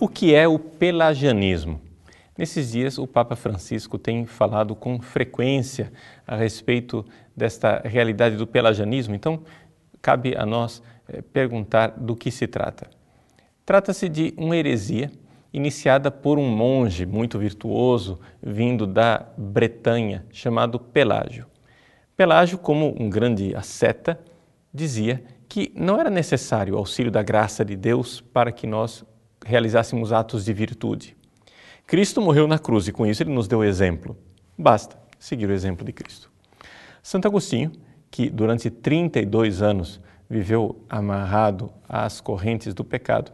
O que é o pelagianismo? Nesses dias, o Papa Francisco tem falado com frequência a respeito desta realidade do pelagianismo, então cabe a nós eh, perguntar do que se trata. Trata-se de uma heresia iniciada por um monge muito virtuoso vindo da Bretanha, chamado Pelágio. Pelágio, como um grande asceta, dizia que não era necessário o auxílio da graça de Deus para que nós realizássemos atos de virtude. Cristo morreu na cruz e com isso ele nos deu exemplo. Basta seguir o exemplo de Cristo. Santo Agostinho, que durante 32 anos viveu amarrado às correntes do pecado,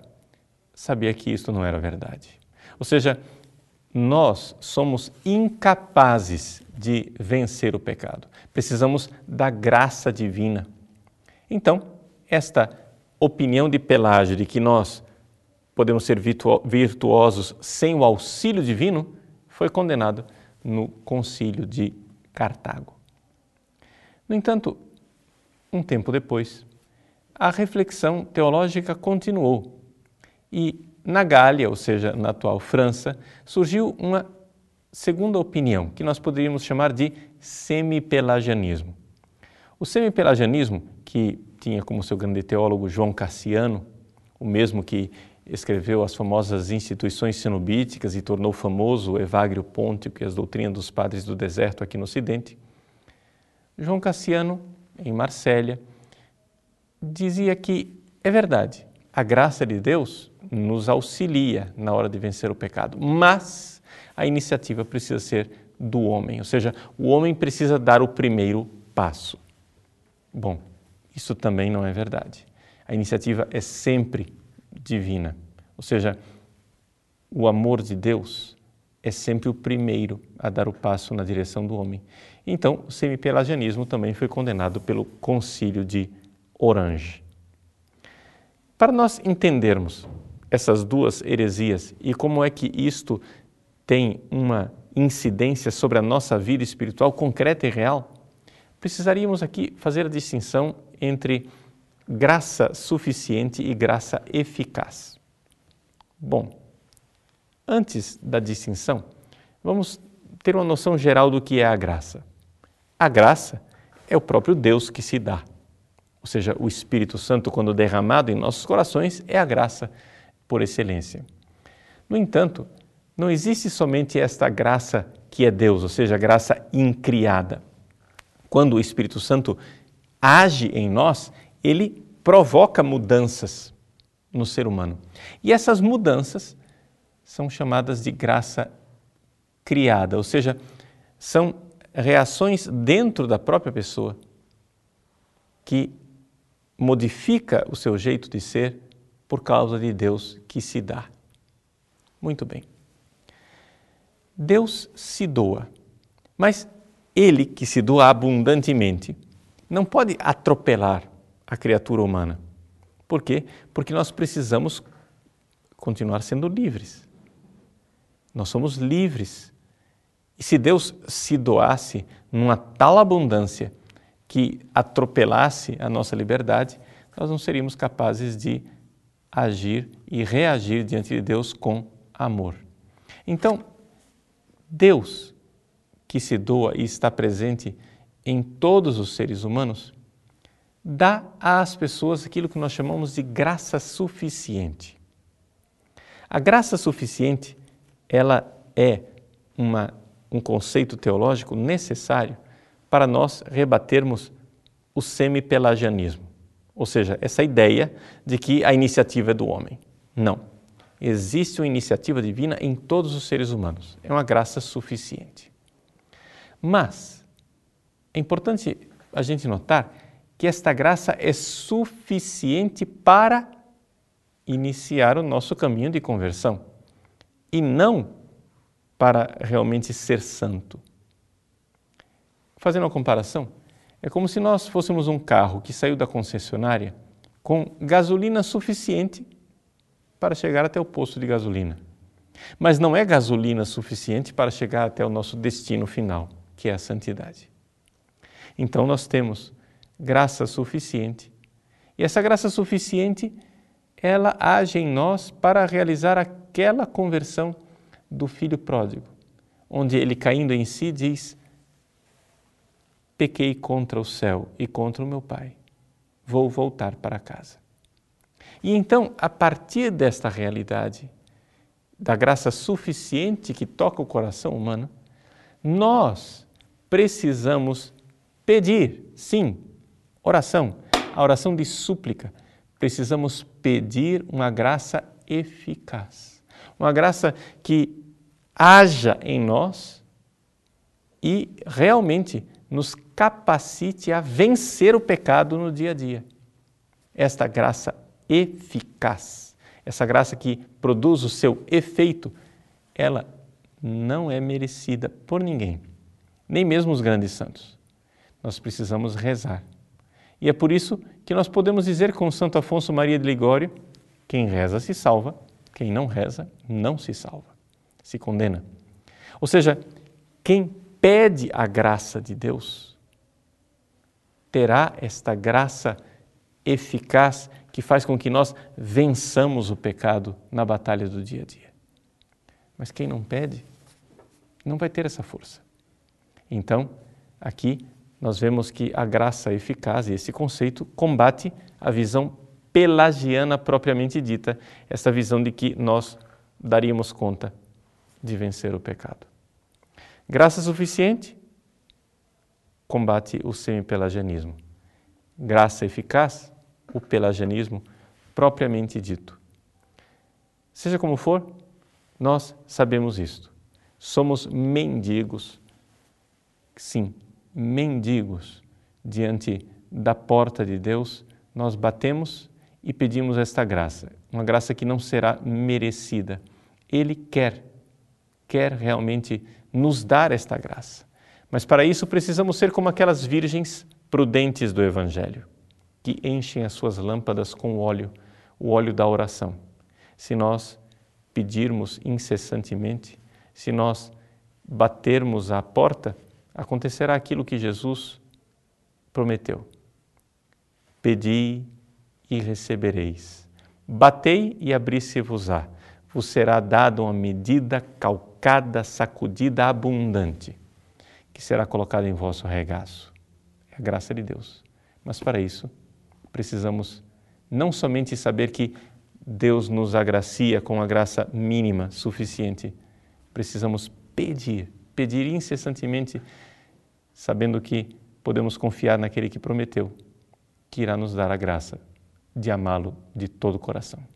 sabia que isto não era verdade. Ou seja, nós somos incapazes de vencer o pecado. Precisamos da graça divina. Então, esta opinião de Pelágio de que nós podemos ser virtuosos sem o auxílio divino, foi condenado no concílio de Cartago. No entanto, um tempo depois, a reflexão teológica continuou e na Gália, ou seja, na atual França, surgiu uma segunda opinião, que nós poderíamos chamar de semipelagianismo. O semipelagianismo, que tinha como seu grande teólogo João Cassiano, o mesmo que escreveu as famosas instituições cenobíticas e tornou famoso Evagrio Pôntico e as doutrinas dos padres do deserto aqui no Ocidente. João Cassiano, em Marsella, dizia que é verdade, a graça de Deus nos auxilia na hora de vencer o pecado, mas a iniciativa precisa ser do homem, ou seja, o homem precisa dar o primeiro passo. Bom, isso também não é verdade. A iniciativa é sempre divina. Ou seja, o amor de Deus é sempre o primeiro a dar o passo na direção do homem. Então, o semipelagianismo também foi condenado pelo Concílio de Orange. Para nós entendermos essas duas heresias e como é que isto tem uma incidência sobre a nossa vida espiritual concreta e real, precisaríamos aqui fazer a distinção entre graça suficiente e graça eficaz. Bom, antes da distinção, vamos ter uma noção geral do que é a graça. A graça é o próprio Deus que se dá. Ou seja, o Espírito Santo, quando derramado em nossos corações, é a graça por excelência. No entanto, não existe somente esta graça que é Deus, ou seja, a graça incriada. Quando o Espírito Santo age em nós, ele provoca mudanças no ser humano. E essas mudanças são chamadas de graça criada, ou seja, são reações dentro da própria pessoa que modifica o seu jeito de ser por causa de Deus que se dá. Muito bem. Deus se doa, mas ele que se doa abundantemente não pode atropelar a criatura humana. Por quê? Porque nós precisamos continuar sendo livres. Nós somos livres. E se Deus se doasse numa tal abundância que atropelasse a nossa liberdade, nós não seríamos capazes de agir e reagir diante de Deus com amor. Então, Deus, que se doa e está presente em todos os seres humanos, dá às pessoas aquilo que nós chamamos de graça suficiente. A graça suficiente, ela é uma, um conceito teológico necessário para nós rebatermos o semipelagianismo, ou seja, essa ideia de que a iniciativa é do homem. Não. Existe uma iniciativa divina em todos os seres humanos. É uma graça suficiente. Mas é importante a gente notar que esta graça é suficiente para iniciar o nosso caminho de conversão e não para realmente ser santo. Fazendo uma comparação, é como se nós fôssemos um carro que saiu da concessionária com gasolina suficiente para chegar até o posto de gasolina. Mas não é gasolina suficiente para chegar até o nosso destino final, que é a santidade. Então nós temos graça suficiente. E essa graça suficiente, ela age em nós para realizar naquela conversão do filho pródigo, onde ele caindo em si diz: Pequei contra o céu e contra o meu Pai, vou voltar para casa. E então, a partir desta realidade, da graça suficiente que toca o coração humano, nós precisamos pedir, sim, oração, a oração de súplica. Precisamos pedir uma graça eficaz, uma graça que haja em nós e realmente nos capacite a vencer o pecado no dia a dia. Esta graça eficaz. Essa graça que produz o seu efeito, ela não é merecida por ninguém, nem mesmo os grandes santos. Nós precisamos rezar. E é por isso que nós podemos dizer com Santo Afonso Maria de Ligório: quem reza se salva, quem não reza não se salva, se condena. Ou seja, quem pede a graça de Deus terá esta graça eficaz que faz com que nós vençamos o pecado na batalha do dia a dia. Mas quem não pede, não vai ter essa força. Então, aqui nós vemos que a graça eficaz, e esse conceito, combate a visão pelagiana propriamente dita, essa visão de que nós daríamos conta de vencer o pecado. Graça suficiente combate o semi-pelagianismo. Graça eficaz o pelagianismo propriamente dito. Seja como for, nós sabemos isto. Somos mendigos, sim, mendigos diante da porta de Deus, nós batemos e pedimos esta graça, uma graça que não será merecida. Ele quer, quer realmente nos dar esta graça. Mas para isso precisamos ser como aquelas virgens prudentes do Evangelho que enchem as suas lâmpadas com óleo, o óleo da oração. Se nós pedirmos incessantemente, se nós batermos à porta, acontecerá aquilo que Jesus prometeu. Pedi e recebereis. Batei e abri-se-vos-á. Vos será dada uma medida calcada, sacudida, abundante, que será colocada em vosso regaço. É a graça de Deus. Mas para isso, precisamos não somente saber que Deus nos agracia com a graça mínima suficiente, precisamos pedir, pedir incessantemente, sabendo que podemos confiar naquele que prometeu, que irá nos dar a graça de amá-lo de todo o coração.